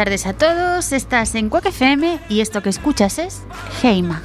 Tardes a todos, estás en Quack FM y esto que escuchas es Heima.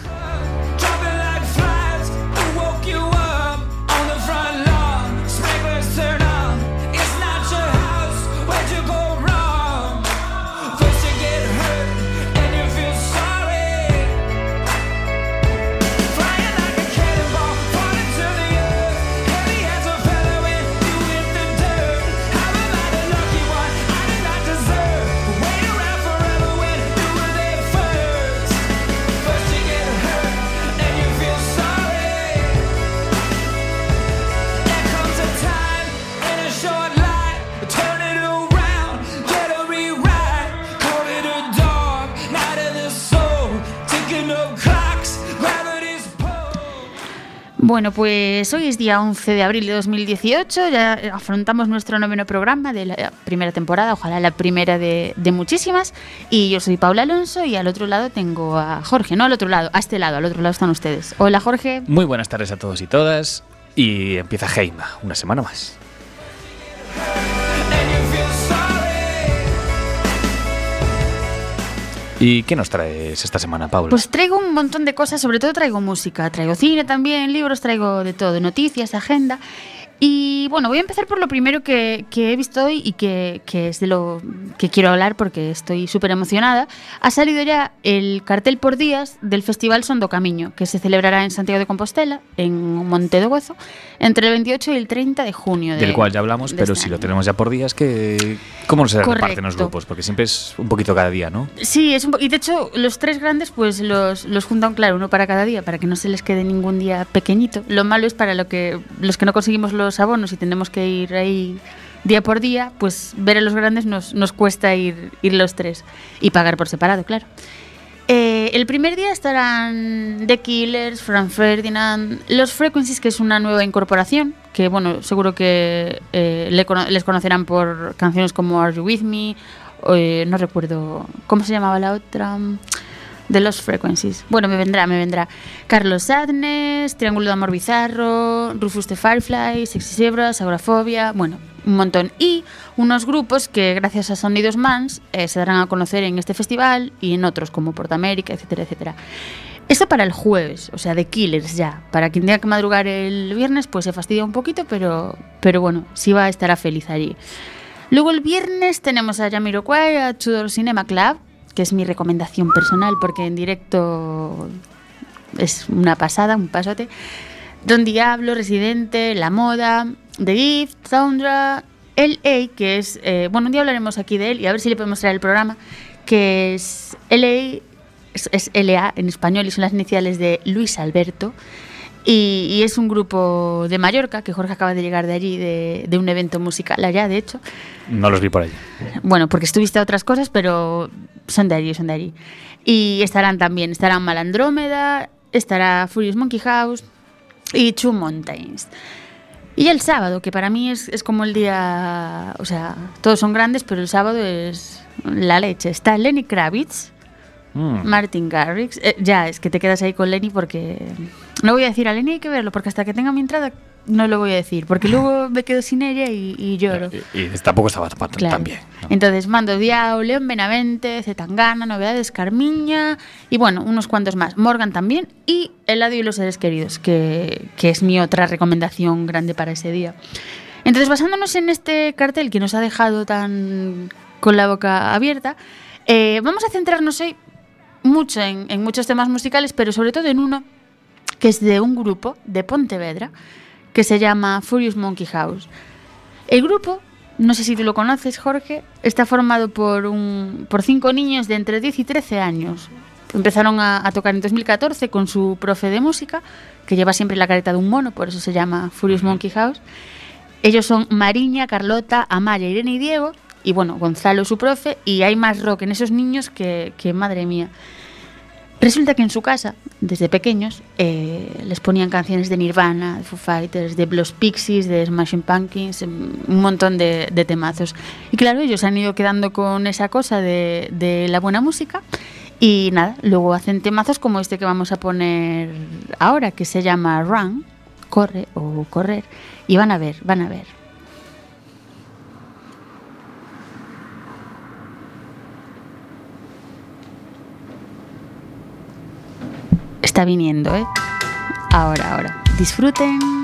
Bueno, pues hoy es día 11 de abril de 2018, ya afrontamos nuestro noveno programa de la primera temporada, ojalá la primera de, de muchísimas. Y yo soy Paula Alonso y al otro lado tengo a Jorge, no al otro lado, a este lado, al otro lado están ustedes. Hola Jorge. Muy buenas tardes a todos y todas. Y empieza Heima, una semana más. ¿Y qué nos traes esta semana, Paula? Pues traigo un montón de cosas, sobre todo traigo música, traigo cine también, libros, traigo de todo, noticias, agenda. Y bueno, voy a empezar por lo primero que, que he visto hoy y que, que es de lo que quiero hablar porque estoy súper emocionada. Ha salido ya el cartel por días del Festival Sondo Camiño, que se celebrará en Santiago de Compostela, en Monte de Gozo, entre el 28 y el 30 de junio. de- Del cual ya hablamos, pero este si lo tenemos ya por días, que ¿cómo se reparten los Correcto. grupos? Porque siempre es un poquito cada día, ¿no? Sí, es un y de hecho los tres grandes pues los, los juntan claro, uno para cada día, para que no se les quede ningún día pequeñito. Lo malo es para lo que los que no conseguimos los abonos y tenemos que ir ahí día por día, pues ver a los grandes nos, nos cuesta ir, ir los tres y pagar por separado, claro. Eh, el primer día estarán The Killers, Frank Ferdinand, Los Frequencies, que es una nueva incorporación, que bueno, seguro que eh, les conocerán por canciones como Are You With Me, eh, no recuerdo, ¿cómo se llamaba la otra? De Los Frequencies. Bueno, me vendrá, me vendrá. Carlos Sadness, Triángulo de Amor Bizarro, Rufus the Firefly, Sexy Zebras, Agorafobia, bueno, un montón. Y unos grupos que gracias a Sonidos Mans eh, se darán a conocer en este festival y en otros como Portamérica, etcétera, etcétera. Esto para el jueves, o sea, de Killers ya. Para quien tenga que madrugar el viernes, pues se fastidia un poquito, pero, pero bueno, sí va a estar feliz allí. Luego el viernes tenemos a Jamiroquai, a Tudor Cinema Club, que es mi recomendación personal porque en directo es una pasada, un pasote. Don Diablo, Residente, La Moda, The Gift, Soundra, LA, que es, eh, bueno, un día hablaremos aquí de él y a ver si le podemos traer el programa, que es LA, es, es LA en español y son las iniciales de Luis Alberto. Y, y es un grupo de Mallorca, que Jorge acaba de llegar de allí, de, de un evento musical allá, de hecho. No los vi por allí. Bueno, porque estuviste a otras cosas, pero son de allí, son de allí. Y estarán también, estarán Malandrómeda, estará Furious Monkey House y Two Mountains. Y el sábado, que para mí es, es como el día, o sea, todos son grandes, pero el sábado es la leche. Está Lenny Kravitz, Mm. Martin Garrix. eh, ya, es que te quedas ahí con Lenny porque... No voy a decir a Lenny hay que verlo, porque hasta que tenga mi entrada no lo voy a decir, porque luego me quedo sin ella y, y lloro. Y, y tampoco estaba tan, Claro. bien. ¿no? Entonces, Mando Diao, León Benavente, Zetangana, Novedades Carmiña y bueno, unos cuantos más. Morgan también y Eladio y los seres queridos, que, que es mi otra recomendación grande para ese día. Entonces, basándonos en este cartel que nos ha dejado tan con la boca abierta, eh, vamos a centrarnos hoy mucho en, en muchos temas musicales, pero sobre todo en uno que es de un grupo de Pontevedra que se llama Furious Monkey House. El grupo, no sé si tú lo conoces, Jorge, está formado por, un, por cinco niños de entre 10 y 13 años. Empezaron a, a tocar en 2014 con su profe de música, que lleva siempre la careta de un mono, por eso se llama Furious Monkey House. Ellos son Mariña, Carlota, Amaya, Irene y Diego. Y bueno, Gonzalo, su profe. Y hay más rock en esos niños que, que madre mía. Resulta que en su casa, desde pequeños, eh, les ponían canciones de Nirvana, de Foo Fighters, de Blues Pixies, de Smashing Pumpkins, em, un montón de, temazos. Y claro, ellos han ido quedando con esa cosa de, de la buena música. Y nada, luego hacen temazos como este que vamos a poner ahora, que se llama Run, corre o correr. Y van a ver, van a ver. Está viniendo, ¿eh? Ahora, ahora. Disfruten.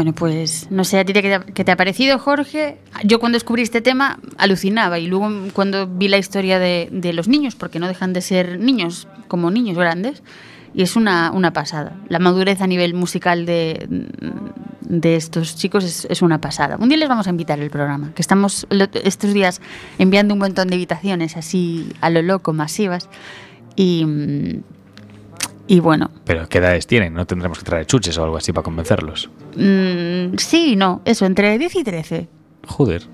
Bueno, pues no sé a ti qué te, ha- parecido, Jorge. Yo cuando descubrí este tema alucinaba y luego cuando vi la historia de, los niños, porque no dejan de ser niños como niños grandes, y es una, pasada. La madurez a nivel musical de, estos chicos es, es una pasada. Un día les vamos a invitar al programa, que estamos estos días enviando un montón de invitaciones así a lo loco, masivas, y, y bueno, Pero ¿qué edades tienen? No tendremos que traer chuches o algo así para convencerlos. mm, sí, no, eso, entre 10 y 13. Joder.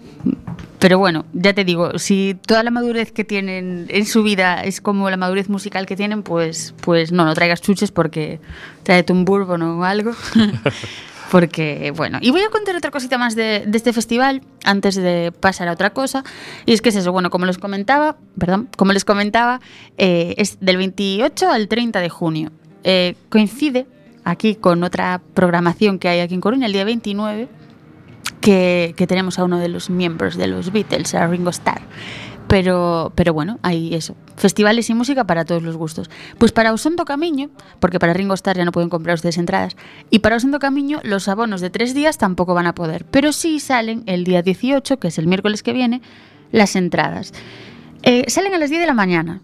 Pero bueno, ya te digo, si toda la madurez que tienen en su vida es como la madurez musical que tienen, pues, pues no, no traigas chuches porque tráete un bourbon o algo. porque, bueno, y voy a contar otra cosita más de, de este festival antes de pasar a otra cosa. Y es que es eso, bueno, como les comentaba, perdón, como les comentaba, eh, es del 28 al 30 de junio. Eh, coincide aquí con otra programación que hay aquí en Coruña, el día 29 que, que tenemos a uno de los miembros de los Beatles, a Ringo Starr. Pero, pero bueno, hay eso. Festivales y música para todos los gustos. Pues para Osondo Camiño, porque para Ringo Starr ya no pueden comprar ustedes entradas, y para Osondo Camiño los abonos de tres días tampoco van a poder. Pero sí salen el día 18, que es el miércoles que viene, las entradas. Eh, salen a las 10 de la mañana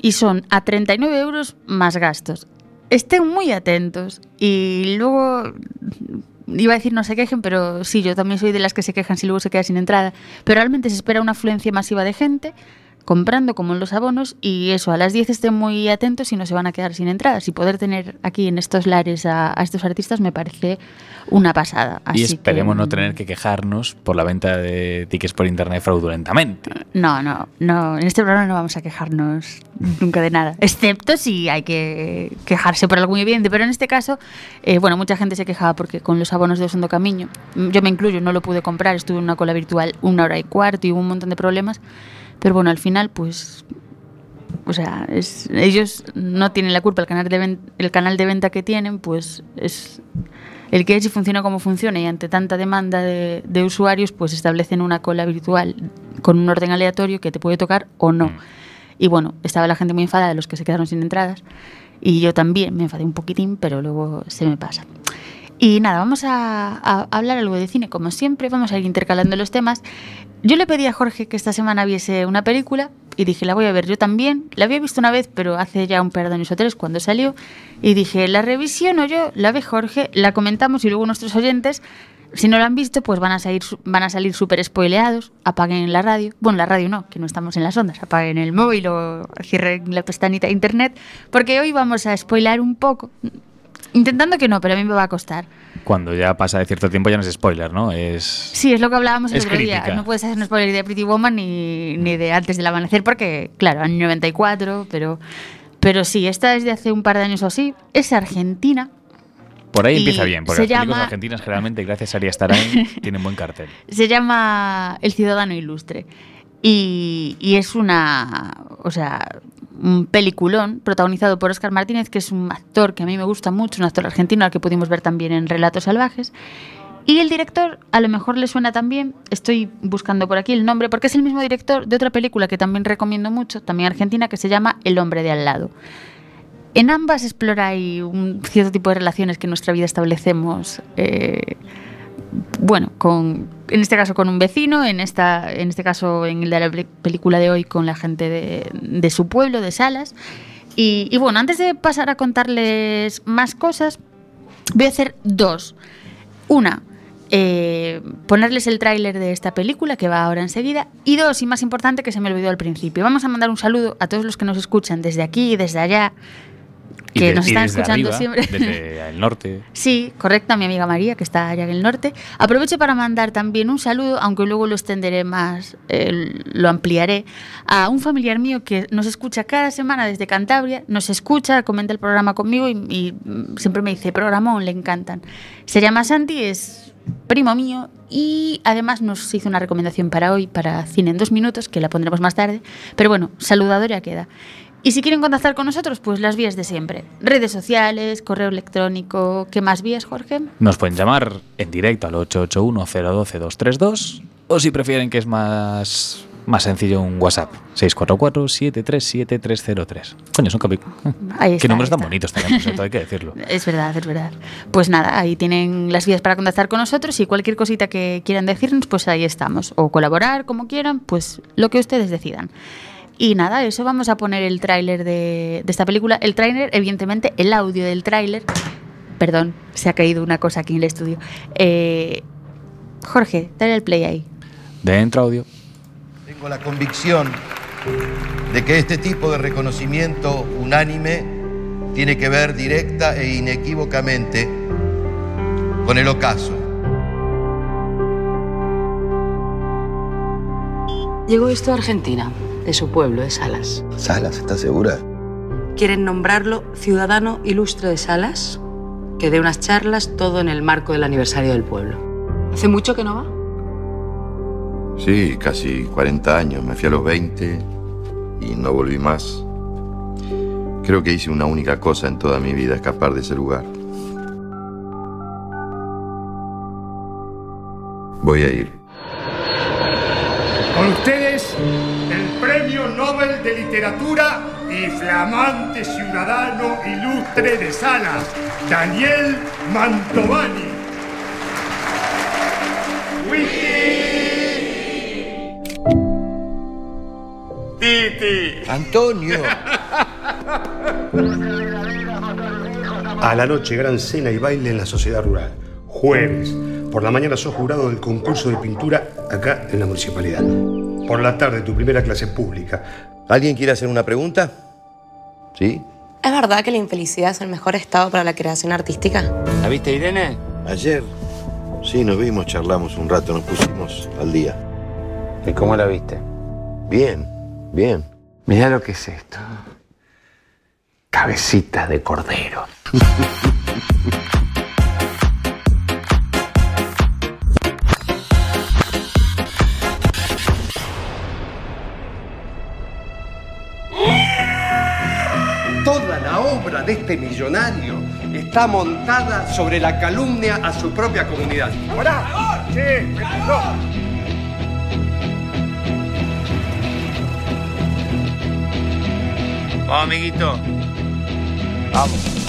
y son a 39 euros más gastos. Estén muy atentos y luego iba a decir no se quejen, pero sí, yo también soy de las que se quejan si luego se queda sin entrada. Pero realmente se espera una afluencia masiva de gente comprando como en los abonos y eso, a las 10 estén muy atentos y no se van a quedar sin entradas. Y poder tener aquí en estos lares a, a estos artistas me parece una pasada. y Así esperemos que, no tener que quejarnos por la venta de tickets por internet fraudulentamente. No, no, no. En este programa no vamos a quejarnos nunca de nada. Excepto si hay que quejarse por muy evidente. Pero en este caso, eh, bueno, mucha gente se quejaba porque con los abonos de Osondo Camiño, mm, yo me incluyo, no lo pude comprar, estuve en una cola virtual una hora y cuarto y hubo un montón de problemas. Pero bueno, al final, pues. O sea, es- ellos no tienen la culpa. El canal, de ven- el canal de venta que tienen, pues es el que es y funciona como funciona. Y ante tanta demanda de, de usuarios, pues establecen una cola virtual con un orden aleatorio que te puede tocar o no. Mm. Y bueno, estaba la gente muy enfadada de los que se quedaron sin entradas. Y yo también me enfadé un poquitín, pero luego se me pasa. Y nada, vamos a, hablar algo de cine, como siempre, vamos a ir intercalando los temas. Yo le pedí a Jorge que esta semana viese una película y dije, la voy a ver yo también. La había visto una vez, pero hace ya un par de años o tres cuando salió. Y dije, la revisiono yo, la ve Jorge, la comentamos y luego nuestros oyentes, si no la han visto, pues van a salir, van a salir súper spoileados. Apaguen la radio. Bueno, la radio no, que no estamos en las ondas. Apaguen el móvil o cierren la pestañita de internet. Porque hoy vamos a spoilar un poco. Intentando que no, pero a mí me va a costar. Cuando ya pasa de cierto tiempo ya no es spoiler, ¿no? Es... Sí, es lo que hablábamos el Es otro día. No puedes hacer un spoiler de Pretty Woman ni, ni de antes del amanecer, porque, claro, año 94, pero, pero sí, esta es de hace un par de años o así. Es argentina. Por ahí empieza bien, porque las películas llama- argentinas generalmente, gracias a Ari Starain, tienen buen cartel. Se llama El Ciudadano Ilustre. Y, y es una. O sea, un peliculón protagonizado por Oscar Martínez, que es un actor que a mí me gusta mucho, un actor argentino al que pudimos ver también en Relatos Salvajes. Y el director, a lo mejor le suena también, estoy buscando por aquí el nombre, porque es el mismo director de otra película que también recomiendo mucho, también argentina, que se llama El hombre de al lado. En ambas explora un cierto tipo de relaciones que en nuestra vida establecemos, eh, bueno, con, en este caso con un vecino, en, esta, en este caso en la pe- película de hoy con la gente de, de su pueblo, de Salas. Y, bueno, antes de pasar a contarles más cosas, voy a hacer dos. Una, eh, ponerles el tráiler de esta película que va ahora enseguida. Y dos, y más importante que se me olvidó al principio, vamos a mandar un saludo a todos los que nos escuchan desde aquí y desde allá, que de- nos están escuchando arriba, siempre. Desde el norte. Sí, correcto, a mi amiga María, que está allá en el norte. Aprovecho para mandar también un saludo, aunque luego lo extenderé más, eh, lo ampliaré, a un familiar mío que nos escucha cada semana desde Cantabria, nos escucha, comenta el programa conmigo y, y, mm, siempre me dice, programón, le encantan. Se llama Santi, es primo mío y además nos hizo una recomendación para hoy, para Cine en dos minutos, que la pondremos más tarde. Pero bueno, saludador ya queda. Y si quieren contactar con nosotros, pues las vías de siempre. Redes sociales, correo electrónico, ¿qué más vías, Jorge? Nos pueden llamar en directo al 881-012-232 o si prefieren que es más, más sencillo un WhatsApp 644-737-303. Coño, son capi... Ahí Qué está, números ahí tan bonitos tenemos, hay que decirlo. Es verdad, es verdad. Pues nada, ahí tienen las vías para contactar con nosotros y cualquier cosita que quieran decirnos, pues ahí estamos. O colaborar, como quieran, pues lo que ustedes decidan. Y nada, eso vamos a poner el tráiler de, de esta película. El tráiler, evidentemente, el audio del tráiler. Perdón, se ha caído una cosa aquí en el estudio. Eh, Jorge, dale el play ahí. Dentro audio. Tengo la convicción de que este tipo de reconocimiento unánime tiene que ver directa e inequívocamente con el ocaso. Llegó esto a Argentina, de su pueblo, de Salas. Salas, ¿estás segura? Quieren nombrarlo ciudadano ilustre de Salas, que dé unas charlas todo en el marco del aniversario del pueblo. ¿Hace mucho que no va? Sí, casi 40 años. Me fui a los 20 y no volví más. Creo que hice una única cosa en toda mi vida, escapar de ese lugar. Voy a ir. Con ustedes, Premio Nobel de Literatura y flamante ciudadano ilustre de Salas, Daniel Mantovani. Titi. Antonio. A la noche, gran cena y baile en la sociedad rural. Jueves. Por la mañana sos jurado del concurso de pintura acá en la municipalidad. Por la tarde, tu primera clase pública. ¿Alguien quiere hacer una pregunta? ¿Sí? ¿Es verdad que la infelicidad es el mejor estado para la creación artística? ¿La viste, Irene? Ayer. Sí, nos vimos, charlamos un rato, nos pusimos al día. ¿Y cómo la viste? Bien, bien. Mirá lo que es esto. Cabecitas de cordero. obra de este millonario está montada sobre la calumnia a su propia comunidad. ¡Hola! Sí. Vamos, amiguito. Vamos.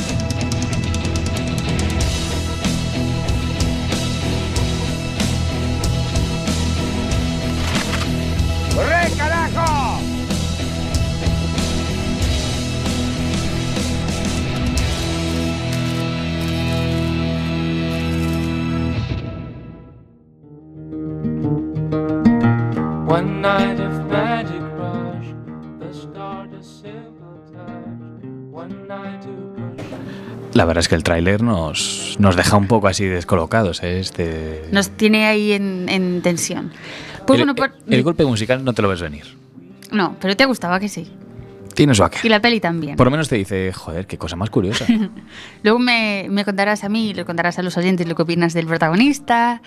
One night of magic rush, the start a simple touch. One night to push. La verdad es que el tráiler nos, nos deja un poco así descolocados. ¿eh? Este, Nos tiene ahí en, en tensión. Pues el, bueno, por- el golpe musical no te lo ves venir. No, pero te gustaba que sí. Tiene su Y aquel. la peli también. Por lo menos te dice, joder, qué cosa más curiosa. Luego me, me contarás a mí, le contarás a los oyentes lo que opinas del protagonista.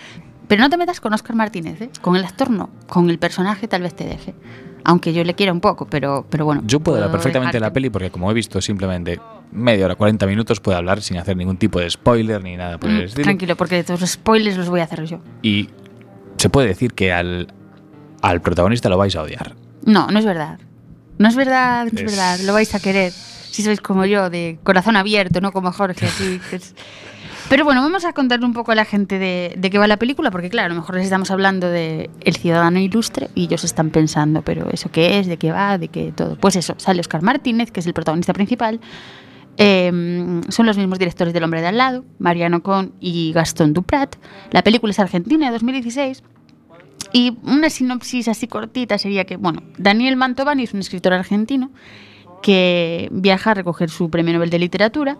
Pero no te metas con Oscar Martínez, ¿eh? Con el actor no. Con el personaje tal vez te deje. Aunque yo le quiera un poco, pero, pero bueno. Yo puedo hablar perfectamente de la peli porque como he visto simplemente media hora, 40 minutos, puedo hablar sin hacer ningún tipo de spoiler ni nada por el Mm, estilo. Tranquilo, porque todos los spoilers los voy a hacer yo. Y se puede decir que al, al protagonista lo vais a odiar. No, no es verdad. No es verdad, no es, Es- verdad. Lo vais a querer. Si sois como yo, de corazón abierto, no como Jorge, así. que es- Pero bueno, vamos a contarle un poco a la gente de, qué va la película, porque claro, a lo mejor les estamos hablando de El Ciudadano Ilustre y ellos están pensando, pero ¿eso qué es? ¿De qué va? ¿De qué todo? Pues eso, sale Oscar Martínez, que es el protagonista principal. Eh, son los mismos directores del Hombre de al lado, Mariano Con y Gastón Duprat. La película es argentina, de 2016. Y una sinopsis así cortita sería que, bueno, Daniel Mantovani es un escritor argentino que viaja a recoger su premio Nobel de Literatura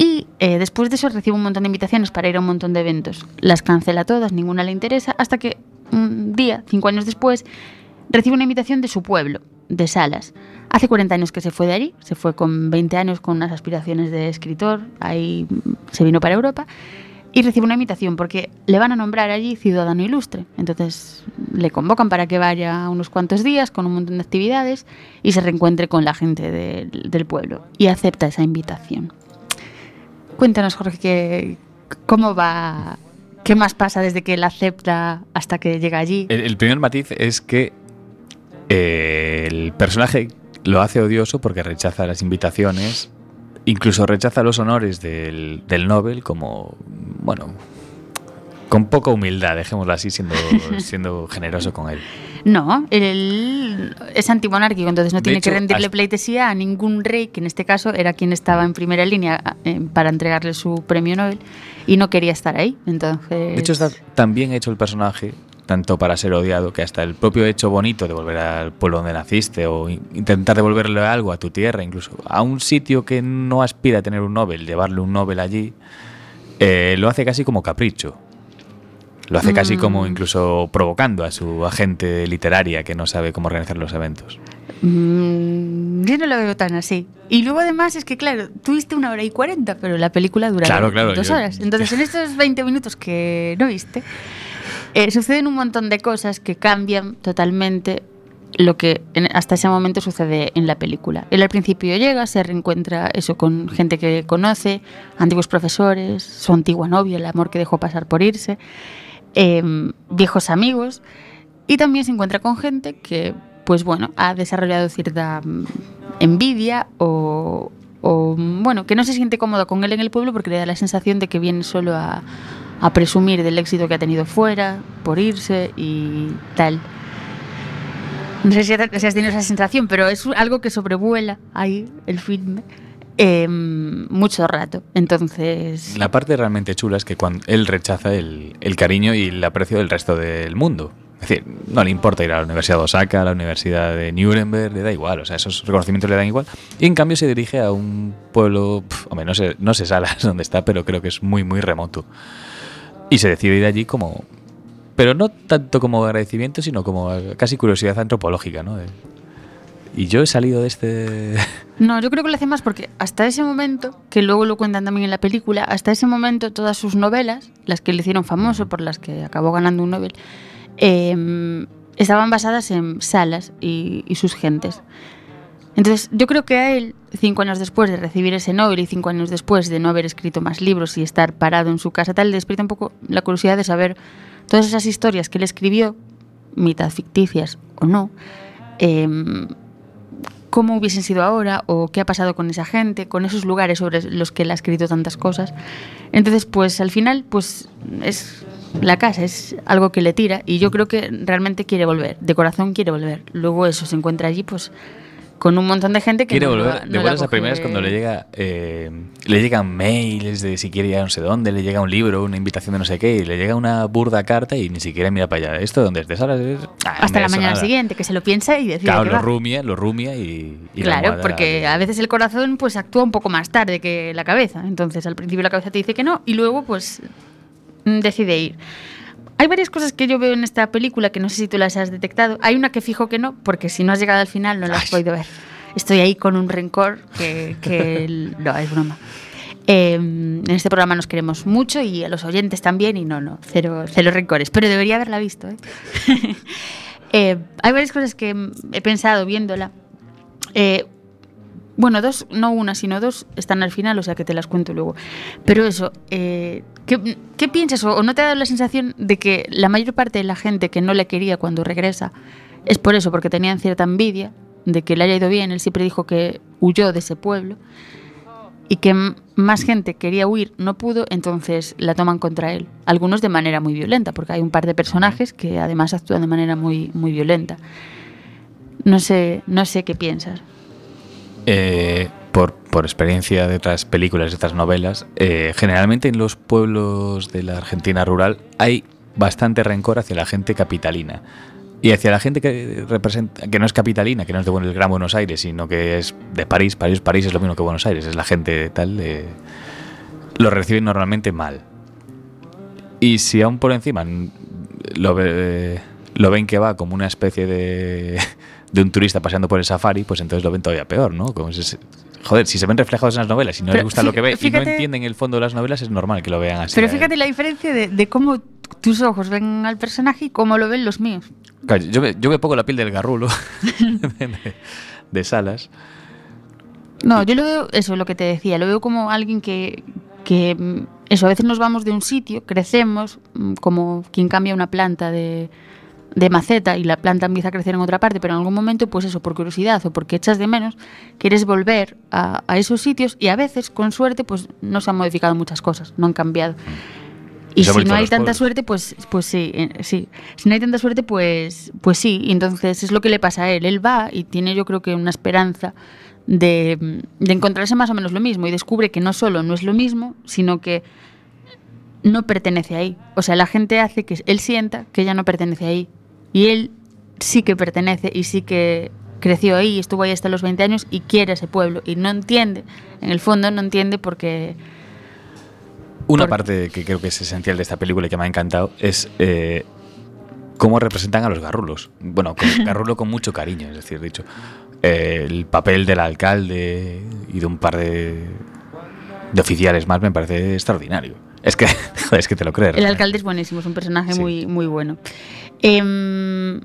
y eh, después de eso recibe un montón de invitaciones para ir a un montón de eventos. Las cancela todas, ninguna le interesa, hasta que un día, cinco años después, recibe una invitación de su pueblo, de Salas. Hace 40 años que se fue de allí, se fue con 20 años con unas aspiraciones de escritor, ahí se vino para Europa y recibe una invitación porque le van a nombrar allí ciudadano ilustre. Entonces le convocan para que vaya unos cuantos días con un montón de actividades y se reencuentre con la gente del pueblo y acepta esa invitación. Cuéntanos, Jorge, que, cómo va, qué más pasa desde que él acepta hasta que llega allí. El, primer matiz es que eh, el personaje lo hace odioso porque rechaza las invitaciones, incluso rechaza los honores del, del Nobel como, bueno, con poca humildad, dejémoslo así, siendo, siendo generoso con él. No, él es antimonárquico, entonces no De tiene hecho, que rendirle pleitesía a ningún rey, que en este caso era quien estaba en primera línea eh, para entregarle su premio Nobel y no quería estar ahí. Entonces, De hecho, está tan bien hecho el personaje, tanto para ser odiado, que hasta el propio hecho bonito de volver al pueblo donde naciste o in- intentar devolverle algo a tu tierra, incluso a un sitio que no aspira a tener un Nobel, llevarle un Nobel allí, eh, lo hace casi como capricho. Lo hace casi como Mm. incluso provocando a su agente literaria que no sabe cómo organizar los eventos. Mm, yo no lo veo tan así. Y luego además es que, claro, tuviste una hora y cuarenta, pero la película dura Claro, claro, dos yo- horas. Entonces, en estos 20 minutos que no viste, eh, suceden un montón de cosas que cambian totalmente lo que hasta ese momento sucede en la película. Él al principio llega, se reencuentra eso con gente que conoce, antiguos profesores, su antigua novia, el amor que dejó pasar por irse, em, viejos amigos, y también se encuentra con gente que, pues bueno, ha desarrollado cierta mm, envidia o, bueno, que no se siente cómodo con él en el pueblo porque le da la sensación de que viene solo a, a presumir del éxito que ha tenido fuera, por irse y tal. No sé si has tenido esa sensación, pero es algo que sobrevuela ahí el filme eh, mucho rato. Entonces, La parte realmente chula es que cuando él rechaza el, el cariño y el aprecio del resto del mundo. Es decir, no le importa ir a la Universidad de Osaka, a la Universidad de Nuremberg, le da igual, o sea, esos reconocimientos le dan igual. Y en cambio se dirige a un pueblo, pf, hombre, no sé, no sé Salas dónde está, pero creo que es muy, muy remoto. Y se decide ir allí como... Pero no tanto como agradecimiento, sino como casi curiosidad antropológica, ¿no? Y yo he salido de este... No, yo creo que lo hace más porque hasta ese momento, que luego lo cuentan también en la película, hasta ese momento todas sus novelas, las que le hicieron famoso, por las que acabó ganando un Nobel, eh, estaban basadas en Salas y, y sus gentes. Entonces, yo creo que a él, cinco años después de recibir ese Nobel y cinco años después de no haber escrito más libros y estar parado en su casa, tal, le despierta un poco la curiosidad de saber todas esas historias que él escribió, mitad ficticias o no, em, cómo hubiesen sido ahora o qué ha pasado con esa gente, con esos lugares sobre los que él ha escrito tantas cosas. Entonces, pues al final, pues es la casa, es algo que le tira y yo creo que realmente quiere volver, de corazón quiere volver. Luego eso se encuentra allí, pues con un montón de gente que Quiere no volver. no de buenas a primeras cuando le llega eh, le llegan mails de si quiere ir a no sé dónde, le llega un libro, una invitación de no sé qué, y le llega una burda carta y ni siquiera mira para allá. ¿Esto dónde es? ¿De Salas? Ah, hasta la mañana nada. siguiente, que se lo piensa y decide Claro, que lo va. rumia, lo rumia y, y la Claro, porque a veces el corazón pues actúa un poco más tarde que la cabeza. Entonces al principio la cabeza te dice que no y luego pues decide ir. Hay varias cosas que yo veo en esta película que no sé si tú las has detectado. Hay una que fijo que no, porque si no has llegado al final no la has podido ver. Estoy ahí con un rencor que, que no, es broma. Eh, en este programa nos queremos mucho y a los oyentes también y no, no, cero, cero rencores, pero debería haberla visto. ¿eh? Eh, hay varias cosas que he pensado viéndola. Bueno, dos, no una, sino dos están al final, o sea que te las cuento luego. Pero eso, eh, ¿qué, piensas o, no te ha dado la sensación de que la mayor parte de la gente que no le quería cuando regresa es por eso, porque tenían cierta envidia de que le haya ido bien? Él siempre dijo que huyó de ese pueblo y que más gente quería huir, no pudo, entonces la toman contra él. Algunos de manera muy violenta, porque hay un par de personajes que además actúan de manera muy, muy violenta. No sé, no sé qué piensas. Eh, por, experiencia de otras películas, de otras novelas, eh, generalmente en los pueblos de la Argentina rural hay bastante rencor hacia la gente capitalina. Y hacia la gente que representa, que no es capitalina, que no es de Gran Buenos Aires, sino que es de París, París, París es lo mismo que Buenos Aires, es la gente tal, eh, lo reciben normalmente mal. Y si aún por encima lo, ve- lo ven que va como una especie de, de un turista paseando por el safari, pues entonces lo ven todavía peor, ¿no? Como joder, si se ven reflejados en las novelas y no Pero les gusta lo que ve y no entienden el fondo de las novelas, es normal que lo vean así. Pero él. fíjate la diferencia de, de cómo tus ojos ven al personaje y cómo lo ven los míos. Claro, yo, me, yo me pongo la piel del garrulo de, de Salas. No, yo lo veo, eso es lo que te decía, lo veo como alguien que, que eso, a veces nos vamos de un sitio, crecemos, mm, como quien cambia una planta de, de maceta y la planta empieza a crecer en otra parte, pero en algún momento, pues eso, por curiosidad o porque echas de menos, quieres volver a, a esos sitios y a veces, con suerte, pues no se han modificado muchas cosas, no han cambiado. Y Eso si no hay tanta suerte, pues, pues sí, eh, sí. Si no hay tanta suerte, pues, pues sí. Y entonces es lo que le pasa a él. Él va y tiene yo creo que una esperanza de, mm, de encontrarse más o menos lo mismo y descubre que no solo no es lo mismo, sino que no pertenece ahí. O sea, la gente hace que él sienta que ya no pertenece ahí. Y él sí que pertenece y sí que creció ahí, estuvo ahí hasta los 20 años y quiere ese pueblo. Y no entiende, en el fondo no entiende porque Una Por- parte que creo que es esencial de esta película y que me ha encantado es eh, cómo representan a los garrulos. Bueno, con, garrulo con mucho cariño, es decir, dicho. eh, el papel del alcalde y de un par de, de oficiales más me parece extraordinario. Es que, es que te lo crees. El alcalde es buenísimo, es un personaje Sí. muy, muy bueno. Em,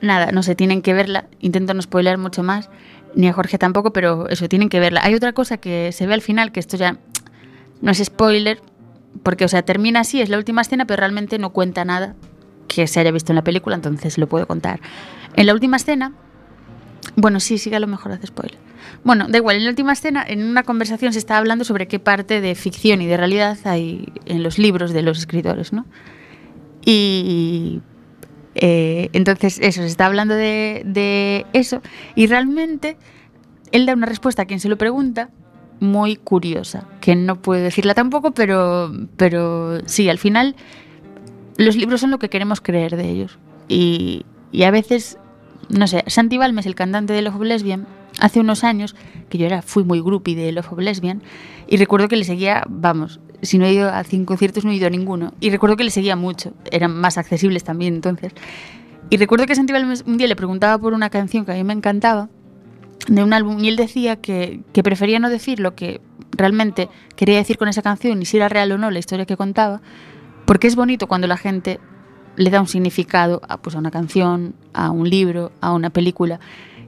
nada, no sé, tienen que verla. Intento no spoiler mucho más, ni a Jorge tampoco, pero eso, tienen que verla. Hay otra cosa que se ve al final, que esto ya no es spoiler, porque, o sea, termina así, es la última escena, pero realmente no cuenta nada que se haya visto en la película, entonces lo puedo contar. En la última escena, bueno, sí, sí a lo mejor hace spoiler. Bueno, da igual, en la última escena, en una conversación se estaba hablando sobre qué parte de ficción y de realidad hay en los libros de los escritores, ¿no? Y eh, entonces eso, se está hablando de, eso y realmente él da una respuesta a quien se lo pregunta muy curiosa, que no puedo decirla tampoco, pero, pero sí, al final los libros son lo que queremos creer de ellos. Y a veces, no sé, Santi Balmes, el cantante de Love of Lesbian, hace unos años, que yo era, fui muy groupie de Love of Lesbian, y recuerdo que le seguía, vamos, si no he ido a cinco conciertos, no he ido a ninguno. Y recuerdo que le seguía mucho, eran más accesibles también entonces. Y recuerdo que Santi Balmes un día le preguntaba por una canción que a mí me encantaba, de un álbum, y él decía que, que prefería no decir lo que realmente quería decir con esa canción y si era real o no la historia que contaba, porque es bonito cuando la gente le da un significado a, pues, a una canción, a un libro, a una película,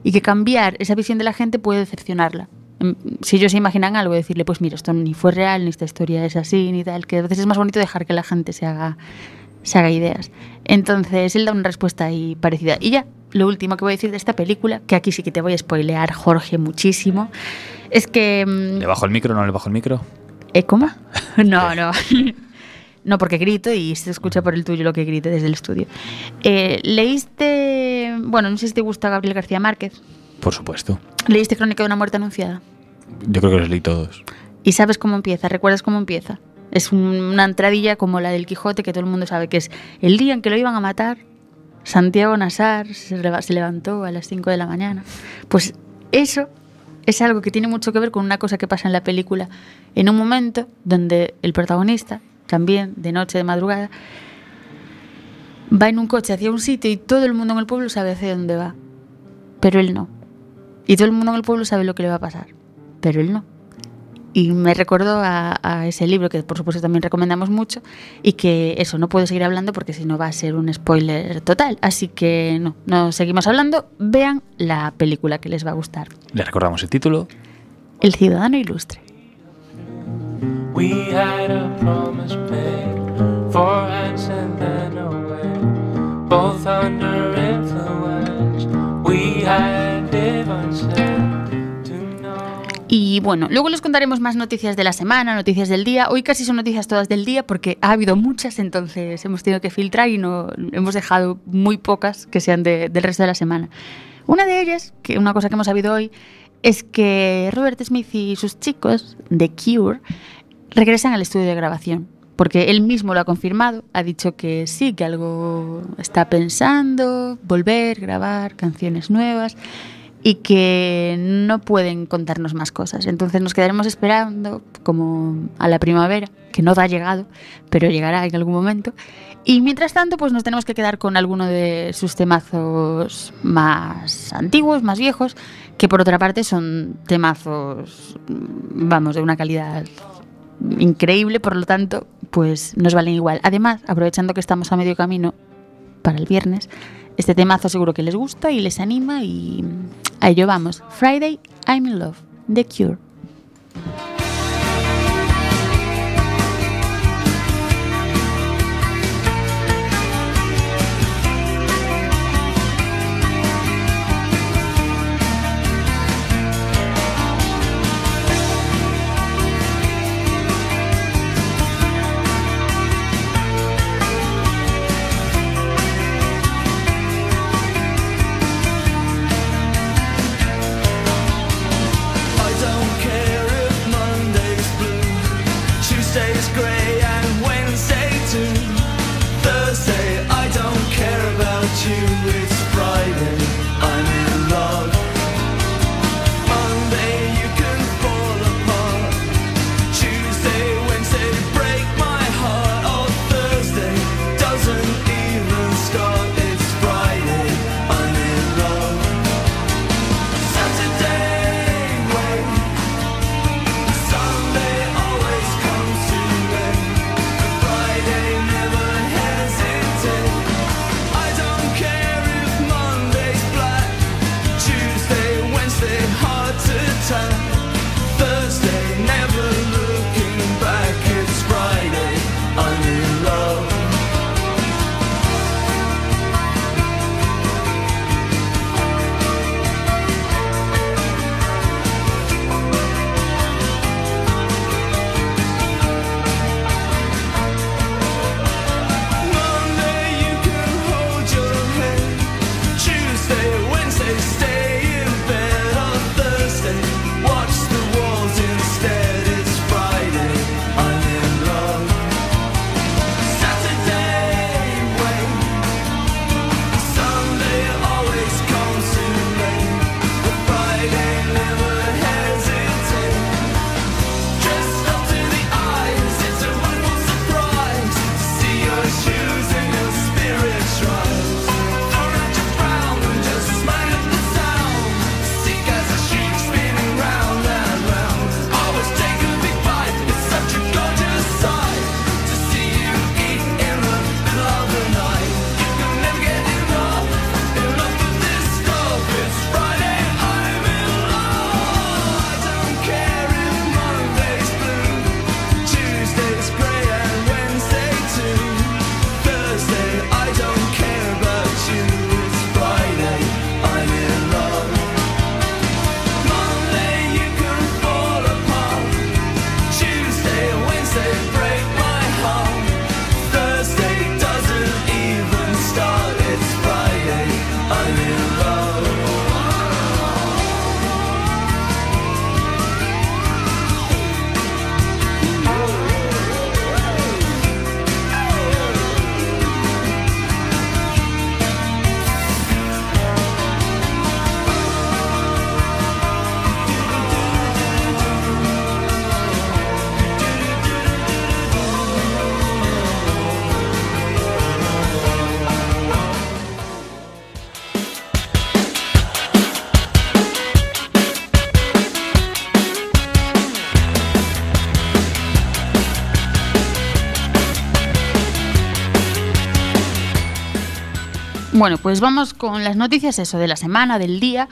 y que cambiar esa visión de la gente puede decepcionarla. Em, Si ellos se imaginan algo, decirle, pues mira, esto ni fue real, ni esta historia es así, ni tal, que a veces es más bonito dejar que la gente se haga, se haga ideas. Entonces, él da una respuesta ahí parecida. Y ya, lo último que voy a decir de esta película, que aquí sí que te voy a spoilear, Jorge, muchísimo, es que... mm, ¿Le bajo el micro o no le bajo el micro? ¿Eh, ¿Cómo? No, no. No, porque grito y se escucha por el tuyo lo que grite desde el estudio. Eh, ¿Leíste, bueno, no sé si te gusta Gabriel García Márquez, Por supuesto. ¿leíste Crónica de una muerte anunciada? Yo creo que los leí todos. ¿Y sabes cómo empieza? ¿Recuerdas cómo empieza? Es un- una entradilla como la del Quijote que todo el mundo sabe que es el día en que lo iban a matar. Santiago Nasar se levantó a las 5 de la mañana. Pues eso es algo que tiene mucho que ver con una cosa que pasa en la película. En un momento donde el protagonista, también de noche, de madrugada, va en un coche hacia un sitio y todo el mundo en el pueblo sabe hacia dónde va. Pero él no. Y todo el mundo en el pueblo sabe lo que le va a pasar. Pero él no. Y me recordó a, a ese libro que por supuesto también recomendamos mucho y que eso, no puedo seguir hablando porque si no va a ser un spoiler total. Así que no, no seguimos hablando. Vean la película que les va a gustar. Le recordamos el título. El ciudadano ilustre. We had a hands and then away, both under influence. We had. Y bueno, luego les contaremos más noticias de la semana, noticias del día. Hoy casi son noticias todas del día porque ha habido muchas, entonces hemos tenido que filtrar y no hemos dejado muy pocas que sean de- del resto de la semana. Una de ellas, que una cosa que hemos sabido hoy, es que Robert Smith y sus chicos de Cure regresan al estudio de grabación. Porque él mismo lo ha confirmado, ha dicho que sí, que algo está pensando, volver, grabar canciones nuevas y que no pueden contarnos más cosas. Entonces nos quedaremos esperando como a la primavera, que no ha llegado, pero llegará en algún momento. Y mientras tanto, pues nos tenemos que quedar con alguno de sus temazos más antiguos, más viejos, que por otra parte son temazos, vamos, de una calidad increíble, por lo tanto, pues nos valen igual. Además, aprovechando que estamos a medio camino para el viernes, este temazo seguro que les gusta y les anima y a ello vamos. Friday, I'm in Love, The Cure. way. Bueno, pues vamos con las noticias, eso, de la semana, del día.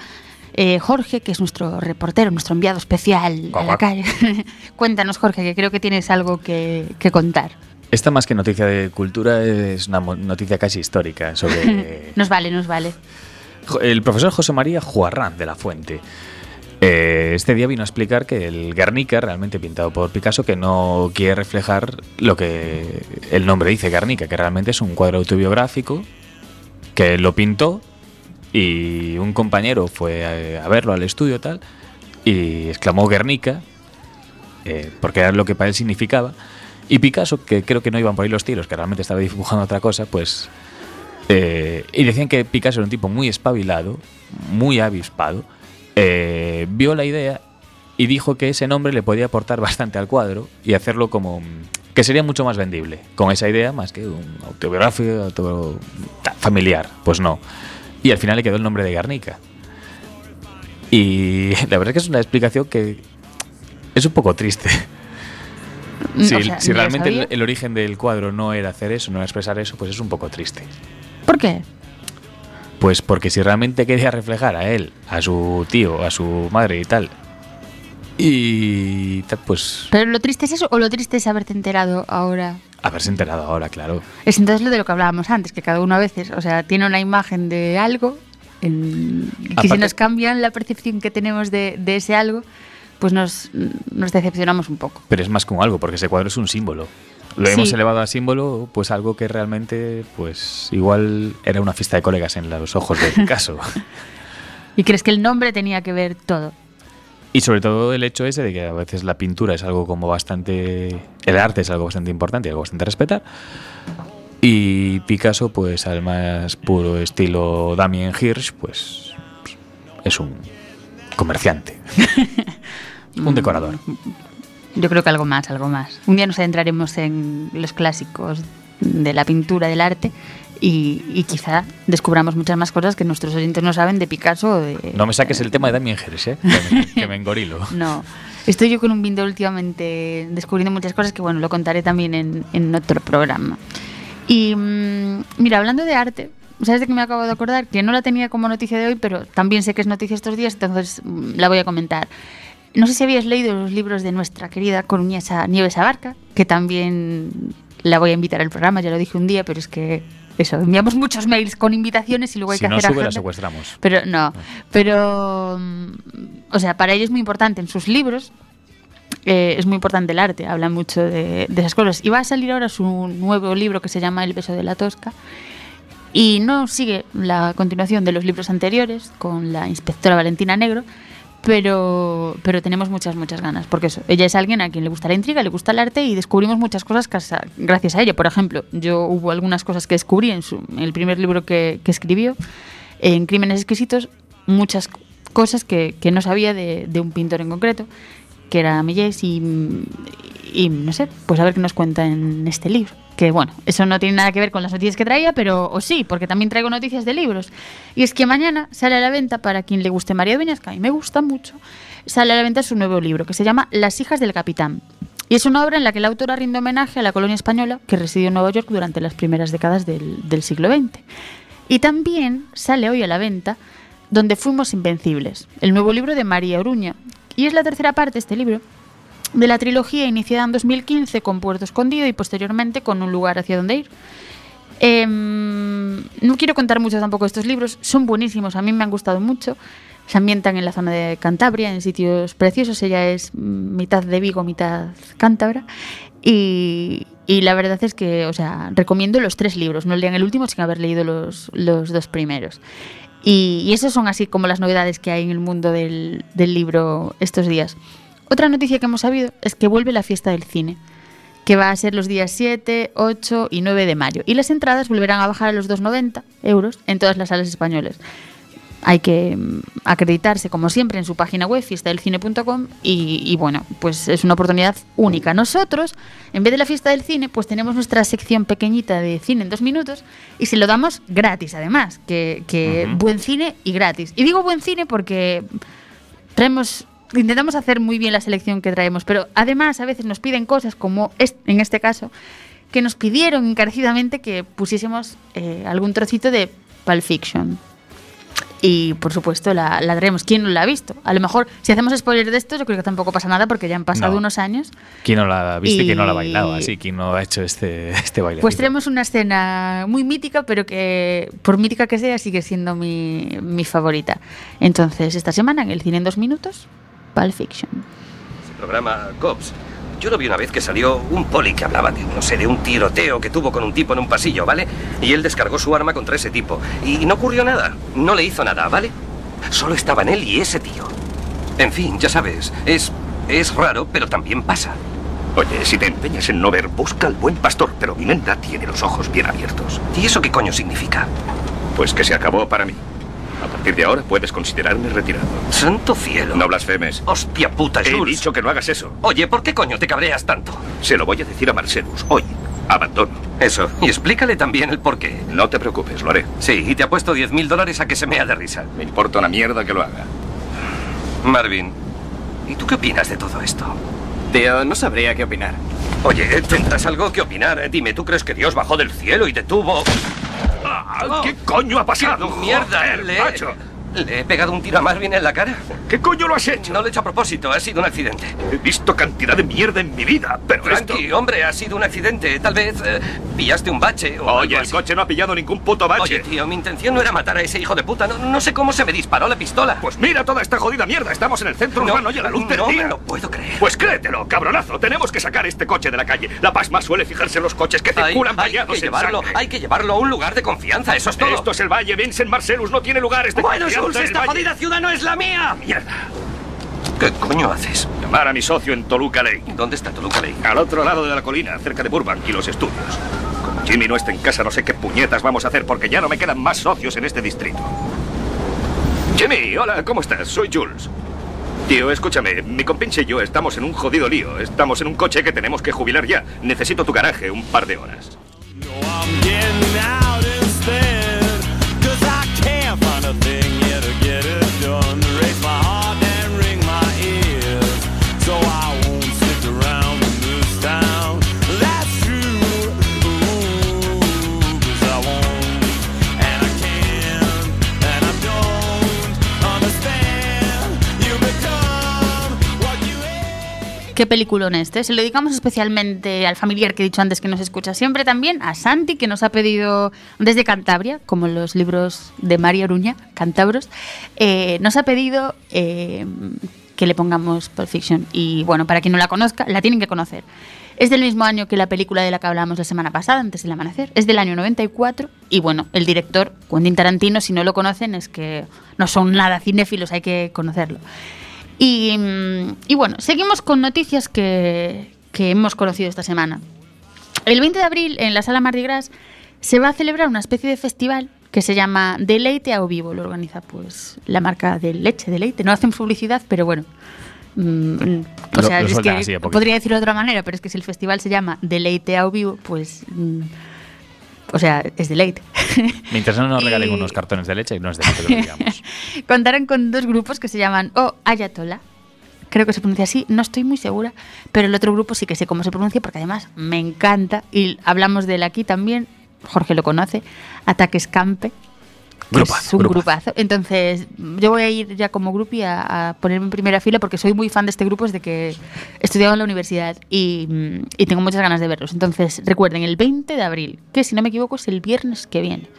Eh, Jorge, que es nuestro reportero, nuestro enviado especial a la calle. Cuéntanos, Jorge, que creo que tienes algo que, que contar. Esta más que noticia de cultura es una noticia casi histórica sobre Nos vale, nos vale. El profesor José María Juarrán de la Fuente. Eh, este día vino a explicar que el Guernica, realmente pintado por Picasso, que no quiere reflejar lo que el nombre dice Guernica, que realmente es un cuadro autobiográfico que lo pintó y un compañero fue a, verlo al estudio tal y exclamó Guernica eh, porque era lo que para él significaba. Y Picasso que creo que no iban por ahí los tiros que realmente estaba dibujando otra cosa pues eh, y decían que Picasso era un tipo muy espabilado muy avispado eh, vio la idea y dijo que ese nombre le podía aportar bastante al cuadro y hacerlo como que sería mucho más vendible con esa idea más que un autobiográfico auto- familiar. Pues no. Y al final le quedó el nombre de Guernica. Y la verdad es que es una explicación que es un poco triste. Si, Mm, O sea, si realmente el, el origen del cuadro no era hacer eso no era expresar eso pues es un poco triste. ¿Por qué? pues porque si realmente quería reflejar a él, a su tío, a su madre y tal, y pues ¿Pero lo triste es eso o lo triste es haberte enterado ahora? haberse enterado ahora, claro. Es entonces lo de lo que hablábamos antes, que cada uno a veces, o sea, tiene una imagen de algo, en- que si nos cambian la percepción que tenemos de, de ese algo, pues nos, nos decepcionamos un poco. Pero es más que un algo, porque ese cuadro es un símbolo. Lo hemos elevado a símbolo, pues algo que realmente, pues igual era una fiesta de colegas en los ojos de Picasso. ¿Y crees que el nombre tenía que ver todo? Y sobre todo el hecho ese de que a veces la pintura es algo como bastante... El arte es algo bastante importante y algo bastante a respetar. Y Picasso, pues al más puro estilo Damien Hirsch, pues es un comerciante. un decorador. Yo creo que algo más, algo más. Un día nos adentraremos en los clásicos de la pintura, del arte, y, y quizá descubramos muchas más cosas que nuestros oyentes no saben de Picasso de... No me saques el tema de Damien Hirsch, ¿eh? que, me, que me engorilo. No, estoy yo con un Bindo últimamente descubriendo muchas cosas que, bueno, lo contaré también en, en otro programa. Y mm, mira, hablando de arte, ¿sabes de qué me acabo de acordar? Que no la tenía como noticia de hoy, pero también sé que es noticia estos días, entonces mm, la voy a comentar. No sé si habías leído los libros de nuestra querida coruñesa Nieves Abarca, que también la voy a invitar al programa, ya lo dije un día, pero es que eso, enviamos muchos mails con invitaciones y luego hay Si que no hacer sube, la secuestramos. Pero no, pero mm, o sea, para ella es muy importante en sus libros. eh, es muy importante el arte, habla mucho de, de esas cosas. Y va a salir ahora su nuevo libro que se llama El beso de la tosca. Y no sigue la continuación de los libros anteriores con la inspectora Valentina Negro, pero, pero tenemos muchas, muchas ganas. Porque eso, ella es alguien a quien le gusta la intriga, le gusta el arte y descubrimos muchas cosas gracias a ella. Por ejemplo, yo hubo algunas cosas que descubrí en, su, en el primer libro que, que escribió, en Crímenes Exquisitos, muchas cosas que, que no sabía de, de un pintor en concreto, que era Millés, y, y no sé, pues a ver qué nos cuenta en este libro. Que bueno, eso no tiene nada que ver con las noticias que traía, pero o sí, porque también traigo noticias de libros. Y es que mañana sale a la venta, para quien le guste María Dueñas, mí me gusta mucho, sale a la venta su nuevo libro, que se llama Las hijas del capitán. Y es una obra en la que la autora rinde homenaje a la colonia española que residió en Nueva York durante las primeras décadas del, del siglo XX. Y también sale hoy a la venta Donde fuimos invencibles, el nuevo libro de María Oruña. Y es la tercera parte, este libro, de la trilogía iniciada en 2015 con Puerto Escondido y posteriormente con Un lugar hacia donde ir. Em, no quiero contar mucho tampoco estos libros, son buenísimos, a mí me han gustado mucho. Se ambientan en la zona de Cantabria, en sitios preciosos. Ella es mitad de Vigo, mitad cántabra. Y, y la verdad es que, o sea, recomiendo los tres libros. No lean el último sin haber leído los, los dos primeros. Y, y esas son así como las novedades que hay en el mundo del, del libro estos días. Otra noticia que hemos sabido es que vuelve la fiesta del cine, que va a ser los días 7, 8 y 9 de mayo. Y las entradas volverán a bajar a los 2,90 euros en todas las salas españolas. Hay que mm, acreditarse, como siempre, en su página web, fiestadelcine.com, y, y bueno, pues es una oportunidad única. Nosotros, en vez de la fiesta del cine, pues tenemos nuestra sección pequeñita de cine en dos minutos, y se lo damos gratis, además, que, que buen cine y gratis. Y digo buen cine porque traemos intentamos hacer muy bien la selección que traemos, pero además a veces nos piden cosas como en este caso que nos pidieron encarecidamente que pusiésemos eh, algún trocito de Pulp Fiction. Y por supuesto la, la daremos. ¿Quién no la ha visto? A lo mejor, si hacemos spoiler de esto, yo creo que tampoco pasa nada porque ya han pasado No. unos años. ¿Quién no la ha visto y quién no la ha bailado? Así, ¿quién no ha hecho este, este baile? Pues tenemos una escena muy mítica, pero que por mítica que sea, sigue siendo mi, mi favorita. Entonces, esta semana en el cine en dos minutos, Pulp Fiction. programa Cops. Yo lo vi una vez que salió un poli que hablaba de, no sé, de un tiroteo que tuvo con un tipo en un pasillo, ¿vale? Y él descargó su arma contra ese tipo. Y no ocurrió nada. No le hizo nada, ¿vale? Solo estaban él y ese tío. En fin, ya sabes, es. es raro, pero también pasa. Oye, si te empeñas en no ver, busca al buen pastor, pero mi nena tiene los ojos bien abiertos. ¿Y eso qué coño significa? Pues que se acabó para mí. A partir de ahora puedes considerarme retirado. Santo cielo. No blasfemes. Hostia puta, He Jules. dicho que no hagas eso. Oye, ¿por qué coño te cabreas tanto? Se lo voy a decir a Marcelus. Hoy, abandono. Eso, y explícale también el por qué. No te preocupes, lo haré. Sí, y te apuesto 10 mil dólares a que se mea de risa. Me importa una mierda que lo haga. Marvin, ¿y tú qué opinas de todo esto? Tío, no sabría qué opinar. Oye, tendrás algo que opinar. Dime, ¿tú crees que Dios bajó del cielo y detuvo... ¿Qué coño ha pasado? ¡Qué mierda! Macho. ¿Le he pegado un tiro a Marvin en la cara? ¿Qué coño lo has hecho? No lo he hecho a propósito, ha sido un accidente. He visto cantidad de mierda en mi vida, pero esto... Frankie, hombre, ha sido un accidente. Tal vez eh, pillaste un bache o Oye, algo el así. coche no ha pillado ningún puto bache. Oye, tío, mi intención no era matar a ese hijo de puta. No, no sé cómo se me disparó la pistola. Pues mira toda esta jodida mierda. Estamos en el centro No, urbano y a la luz del no me lo puedo creer. Pues créetelo, cabronazo. Tenemos que sacar este coche de la calle. La Pasma suele fijarse en los coches que hay, circulan hay bañados que llevarlo, hay que llevarlo a un lugar de confianza, eso es todo. Esto es el Valle. Vincent Marcellus no tiene lugares de Bueno, confianza El esta Valle. jodida ciudad no es la mía. Mierda. ¿Qué coño haces? Llamar a mi socio en Toluca Lake. ¿Dónde está Toluca Lake? Al otro lado de la colina, cerca de Burbank y los estudios. Como Jimmy no está en casa, no sé qué puñetas vamos a hacer porque ya no me quedan más socios en este distrito. Jimmy, hola, ¿cómo estás? Soy Jules. Tío, escúchame, mi compinche y yo estamos en un jodido lío. Estamos en un coche que tenemos que jubilar ya. Necesito tu garaje un par de horas. I'm Qué peliculón este. Se lo dedicamos especialmente al familiar que he dicho antes que nos escucha siempre, también a Santi, que nos ha pedido desde Cantabria, como los libros de María Oruña, Cantabros, eh, nos ha pedido eh, que le pongamos Pulp Fiction. Y bueno, para quien no la conozca, la tienen que conocer. Es del mismo año que la película de la que hablamos la semana pasada, antes del amanecer. Es del año 94 y bueno, el director, Quentin Tarantino, si no lo conocen es que no son nada cinéfilos, hay que conocerlo. Y, mm, y bueno, seguimos con noticias que, que hemos conocido esta semana. El 20 de abril, en la sala Mardi Gras, se va a celebrar una especie de festival que se llama Deleite a Vivo. Lo organiza pues la marca de leche, Deleite. No hacen publicidad, pero bueno. mm, o Lo- sea, lo es que podría decirlo de otra manera, pero es que si el festival se llama Deleite a Vivo, pues. mm, o sea, es deleite. Mientras no nos Y- regalen unos cartones de leche, no es de que lo digamos. Contarán con dos grupos que se llaman O Ayatollah. Creo que se pronuncia así, no estoy muy segura, pero el otro grupo sí que sé cómo se pronuncia porque además me encanta y hablamos de él aquí también, Jorge lo conoce, Ataques Campe. Grupazo, es un grupazo. grupazo. Entonces, yo voy a ir ya como grupi a, a ponerme en primera fila porque soy muy fan de este grupo desde que he estudiado en la universidad y, mm, y tengo muchas ganas de verlos. Entonces, recuerden, el 20 de abril, que si no me equivoco es el viernes que viene.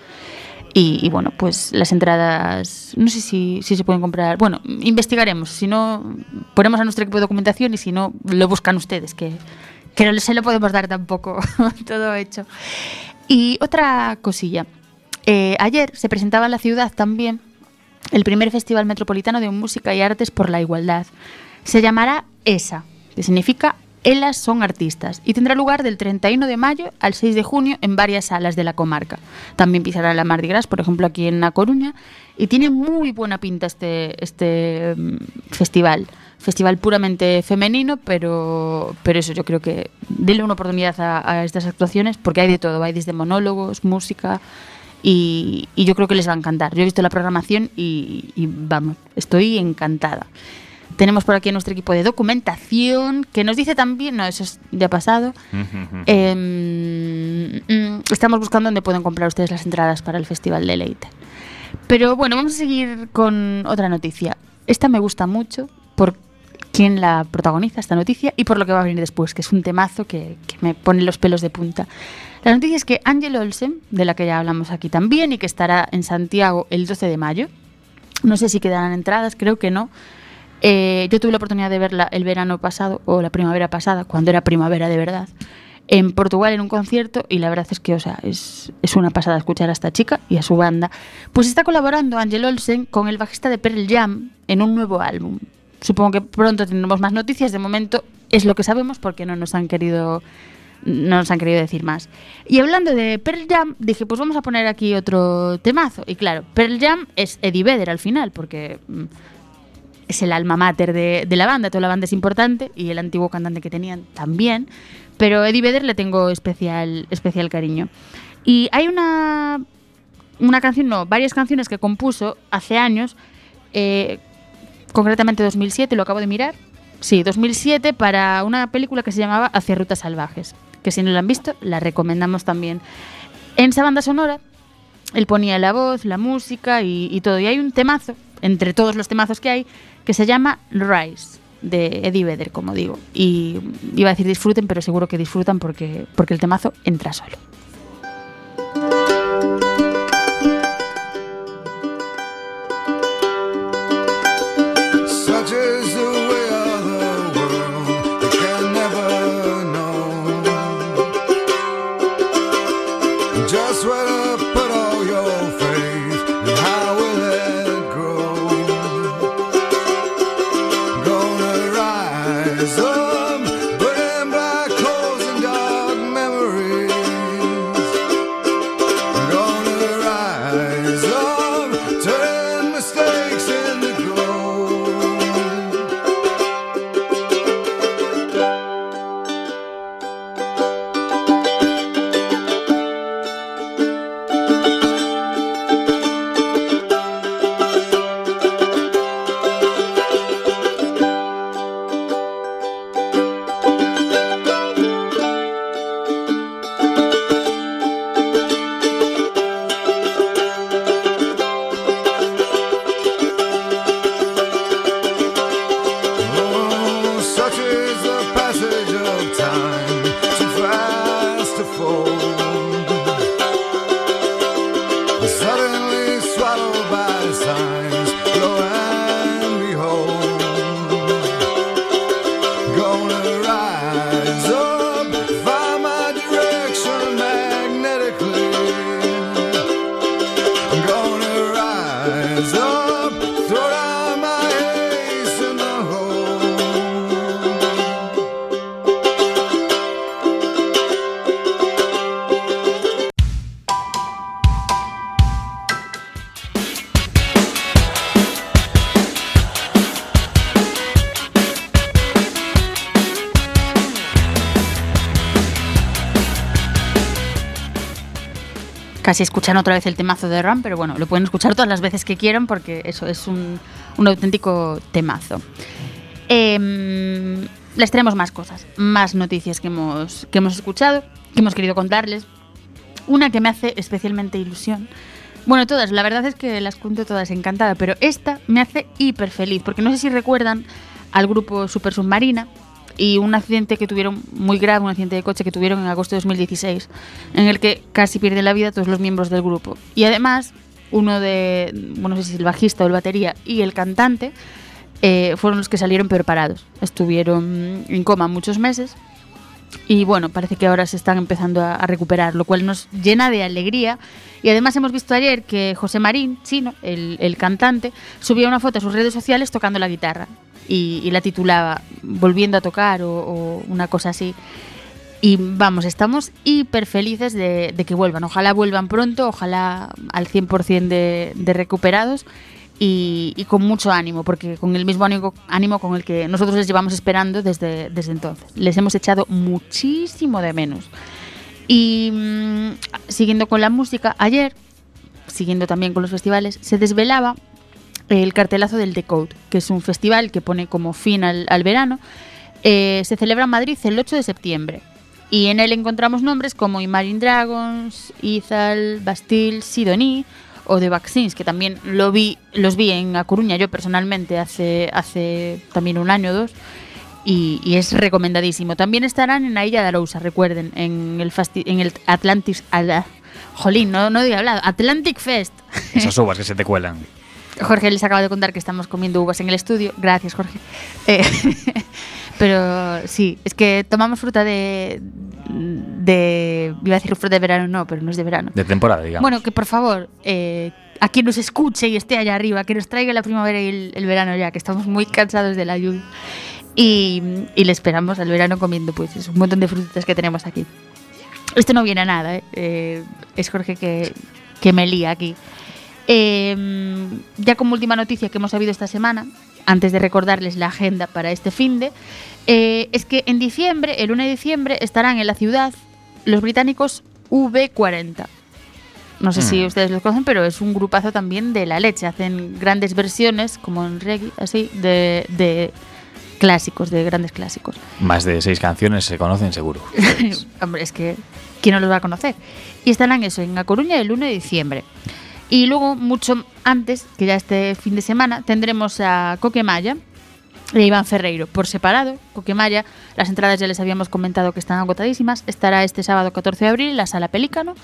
Y, y bueno, pues las entradas, no sé si, si se pueden comprar. Bueno, investigaremos. Si no, ponemos a nuestro equipo de documentación y si no, lo buscan ustedes, que, que no se lo podemos dar tampoco todo hecho. Y otra cosilla. Eh, ayer se presentaba en la ciudad también el primer Festival Metropolitano de Música y Artes por la Igualdad. Se llamará ESA, que significa Elas son artistas, y tendrá lugar del 31 de mayo al 6 de junio en varias salas de la comarca. También pisará la Mardi Gras, por ejemplo, aquí en La Coruña, y tiene muy buena pinta este, este mm, festival. Festival puramente femenino, pero, eso yo creo que denle una oportunidad a, a estas actuaciones porque hay de todo, hay desde monólogos, música, y, y yo creo que les va a encantar. Yo he visto la programación y, y vamos, estoy encantada. Tenemos por aquí a nuestro equipo de documentación que nos dice también, no, eso es ya pasado, Em, mm, estamos buscando dónde pueden comprar ustedes las entradas para el Festival de Leite. Pero bueno, vamos a seguir con otra noticia. Esta me gusta mucho por quién la protagoniza, esta noticia, y por lo que va a venir después, que es un temazo que, que me pone los pelos de punta. La noticia es que Ángel Olsen, de la que ya hablamos aquí también, y que estará en Santiago el 12 de mayo, no sé si quedarán entradas, creo que no. Eh, yo tuve la oportunidad de verla el verano pasado, o la primavera pasada, cuando era primavera de verdad, en Portugal en un concierto, y la verdad es que, o sea, es, es una pasada escuchar a esta chica y a su banda. Pues está colaborando Ángel Olsen con el bajista de Pearl Jam en un nuevo álbum. Supongo que pronto tendremos más noticias, de momento es lo que sabemos porque no nos han querido no nos han querido decir más. Y hablando de Pearl Jam, dije, pues vamos a poner aquí otro temazo. Y claro, Pearl Jam es Eddie Vedder al final, porque mm, es el alma mater de, la banda, toda la banda es importante y el antiguo cantante que tenían también. Pero Eddie Vedder le tengo especial, especial cariño. Y hay una, una canción, no, varias canciones que compuso hace años, eh, concretamente 2007, lo acabo de mirar. Sí, 2007 para una película que se llamaba Hacia Rutas Salvajes, que si no la han visto, la recomendamos también. En esa banda sonora, él ponía la voz, la música y, y todo. Y hay un temazo, entre todos los temazos que hay, que se llama Rise, de Eddie Vedder, como digo. Y iba a decir disfruten, pero seguro que disfrutan porque, porque el temazo entra solo. Rise Casi escuchan otra vez el temazo de Ram, pero bueno, lo pueden escuchar todas las veces que quieran porque eso es un, un auténtico temazo. Em, les tenemos más cosas, más noticias que hemos, que hemos escuchado, que hemos querido contarles. Una que me hace especialmente ilusión. Bueno, todas, la verdad es que las cuento todas encantada, pero esta me hace hiper feliz, porque no sé si recuerdan al grupo Super Submarina y un accidente que tuvieron muy grave, un accidente de coche que tuvieron en agosto de 2016, en el que casi pierden la vida todos los miembros del grupo. Y además, uno de, bueno, no sé si el bajista o el batería y el cantante eh, fueron los que salieron peor parados. Estuvieron en coma muchos meses y bueno, parece que ahora se están empezando a, recuperar, lo cual nos llena de alegría. Y además hemos visto ayer que José Marín, chino, el, el cantante, subía una foto a sus redes sociales tocando la guitarra y, la titulaba Volviendo a tocar o, una cosa así. Y vamos, estamos hiper felices de, de que vuelvan. Ojalá vuelvan pronto, ojalá al 100% de, de recuperados y, y con mucho ánimo, porque con el mismo ánimo, ánimo con el que nosotros les llevamos esperando desde, desde entonces. Les hemos echado muchísimo de menos. Y mm, siguiendo con la música, ayer, siguiendo también con los festivales, se desvelaba el cartelazo del Decode, que es un festival que pone como fin al, al verano. Eh, se celebra en Madrid el 8 de septiembre. y en él encontramos nombres como Imagine Dragons, Izal, Bastille, Sidonie o The Vaccines, que también lo vi, los vi en A Coruña yo personalmente hace, hace también un año o dos. Y, y es recomendadísimo. También estarán en la Isla de Arousa, recuerden, en el, en el Atlantic... ala- Jolín, no, no he hablado. Atlantic Fest. Esas uvas que se te cuelan. Jorge les acaba de contar que estamos comiendo uvas en el estudio. Gracias, Jorge. Eh, pero sí, es que tomamos fruta de, de. Iba a decir fruta de verano, no, pero no es de verano. De temporada, digamos. Bueno, que por favor, eh, a quien nos escuche y esté allá arriba, que nos traiga la primavera y el, el verano ya, que estamos muy cansados de la lluvia. Y, y le esperamos al verano comiendo pues eso, un montón de frutas que tenemos aquí. Esto no viene a nada, ¿eh? Eh, es Jorge que, que me lía aquí. Eh, ya como última noticia que hemos sabido esta semana, antes de recordarles la agenda para este fin de, eh, es que en diciembre, el 1 de diciembre, estarán en la ciudad los británicos V40. No sé si Mm. ustedes los conocen, pero es un grupazo también de la leche. Hacen grandes versiones, como en reggae, así, de, de clásicos, de grandes clásicos. Más de seis canciones se conocen seguro. Hombre, es que ¿quién no los va a conocer? Y estarán eso, en A Coruña el 1 de diciembre. Y luego, mucho antes, que ya este fin de semana, tendremos a Coquemaya e Iván Ferreiro por separado. Coquemaya, las entradas ya les habíamos comentado que están agotadísimas. Estará este sábado 14 de abril en la Sala Pelícano,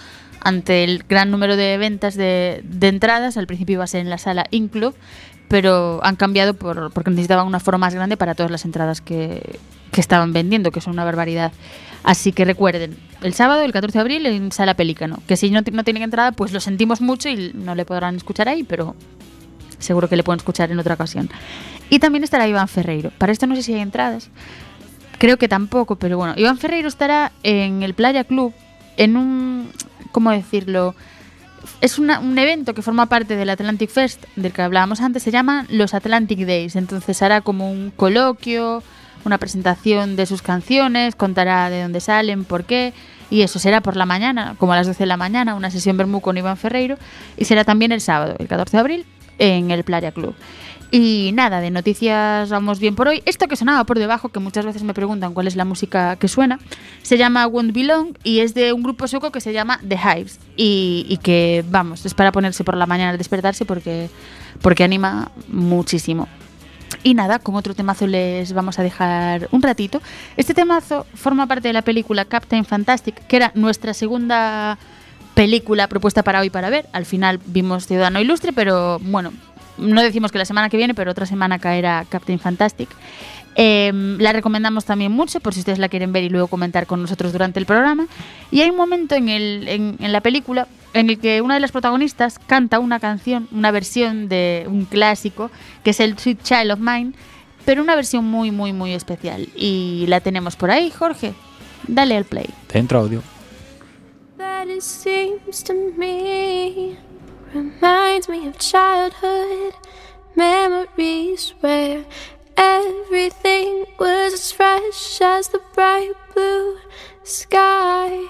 ante el gran número de ventas de, entradas. Al principio iba a ser en la Sala Inclub, pero han cambiado por, porque necesitaban una forma más grande para todas las entradas que, estaban vendiendo, que son una barbaridad. Así que recuerden, el sábado, el 14 de abril, en Sala Pelícano. Que si no, no tienen entrada, pues lo sentimos mucho y no le podrán escuchar ahí, pero seguro que le pueden escuchar en otra ocasión. Y también estará Iván Ferreiro. Para esto no sé si hay entradas. Creo que tampoco, pero bueno. Iván Ferreiro estará en el Playa Club en un... ¿Cómo decirlo? Es una- un evento que forma parte del Atlantic Fest, del que hablábamos antes, se llama los Atlantic Days. Entonces hará como un coloquio, una presentación de sus canciones, contará de dónde salen, por qué. Y eso será por la mañana, como a las 12 de la mañana, una sesión Bermú con Iván Ferreiro. Y será también el sábado, el 14 de abril, en el Playa Club. Y nada, de noticias vamos bien por hoy. Esto que sonaba por debajo, que muchas veces me preguntan cuál es la música que suena, se llama Won't Belong y es de un grupo sueco que se llama The Hives. Y, y que, vamos, es para ponerse por la mañana al despertarse porque, porque anima muchísimo. Y nada, con otro temazo les vamos a dejar un ratito. Este temazo forma parte de la película Captain Fantastic, que era nuestra segunda película propuesta para hoy para ver. Al final vimos Ciudadano Ilustre, pero bueno, no decimos que la semana que viene, pero otra semana caerá Captain Fantastic. Eh, la recomendamos también mucho por si ustedes la quieren ver y luego comentar con nosotros durante el programa. Y hay un momento en, el, en, en la película en el que una de las protagonistas canta una canción, una versión de un clásico, que es el Sweet Child of Mine, pero una versión muy, muy, muy especial. Y la tenemos por ahí, Jorge. Dale al play. Dentro audio. that it seems to me reminds me of childhood memories where everything was as fresh as the bright blue sky.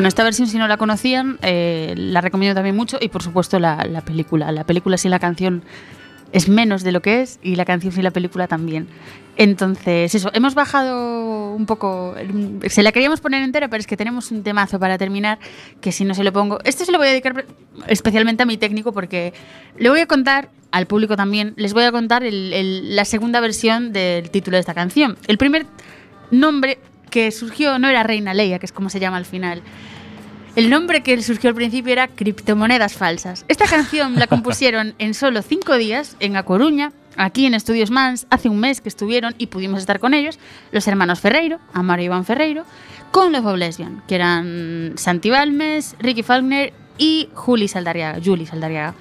Bueno, esta versión, si no la conocían, eh, la recomiendo también mucho y, por supuesto, la, la película. La película sin la canción es menos de lo que es y la canción sin la película también. Entonces, eso, hemos bajado un poco. Se la queríamos poner entera, pero es que tenemos un temazo para terminar que si no se lo pongo. Esto se lo voy a dedicar especialmente a mi técnico porque le voy a contar al público también, les voy a contar el- el- la segunda versión del título de esta canción. El primer nombre que surgió no era Reina Leia, que es como se llama al final. El nombre que surgió al principio era Criptomonedas Falsas. Esta canción la compusieron en solo cinco días en A Coruña, aquí en Estudios Mans, hace un mes que estuvieron y pudimos estar con ellos, los hermanos Ferreiro, Amaro y Iván Ferreiro, con los Bob Lesbian, que eran Santi Balmes, Ricky Faulkner y Juli Saldarriaga, Juli Saldarriaga.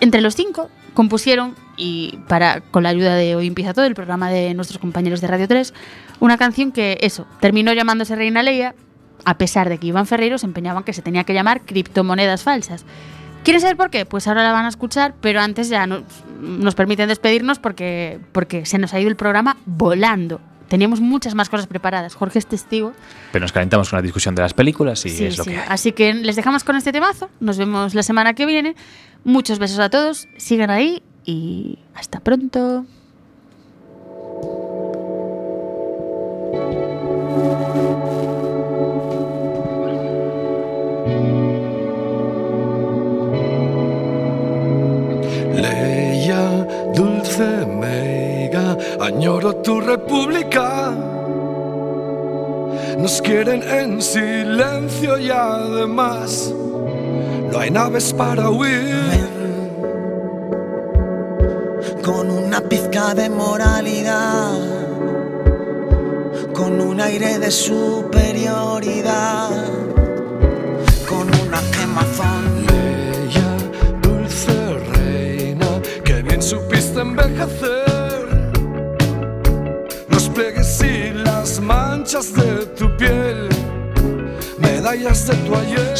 Entre los cinco compusieron, y para con la ayuda de Hoy Empieza Todo, el programa de nuestros compañeros de Radio 3, una canción que, eso, terminó llamándose Reina Leia, a pesar de que Iván Ferreiro se empeñaban que se tenía que llamar Criptomonedas Falsas. ¿Quieren saber por qué? Pues ahora la van a escuchar, pero antes ya nos, nos permiten despedirnos porque, porque se nos ha ido el programa volando. Teníamos muchas más cosas preparadas. Jorge es testigo. Pero nos calentamos con la discusión de las películas y Sí, es lo sí. que hay. Así que les dejamos con este temazo. Nos vemos la semana que viene. Muchos besos a todos. Sigan ahí y hasta pronto. Leia, dulce meiga, añoro tu república. Nos quieren en silencio y además no hay naves para huir. con una pizca de moralidad, aire de superioridad, con una quemazón. Leia, dulce reina, que bien supiste envejecer. Los pliegues y las manchas de tu piel, medallas de tu ayer.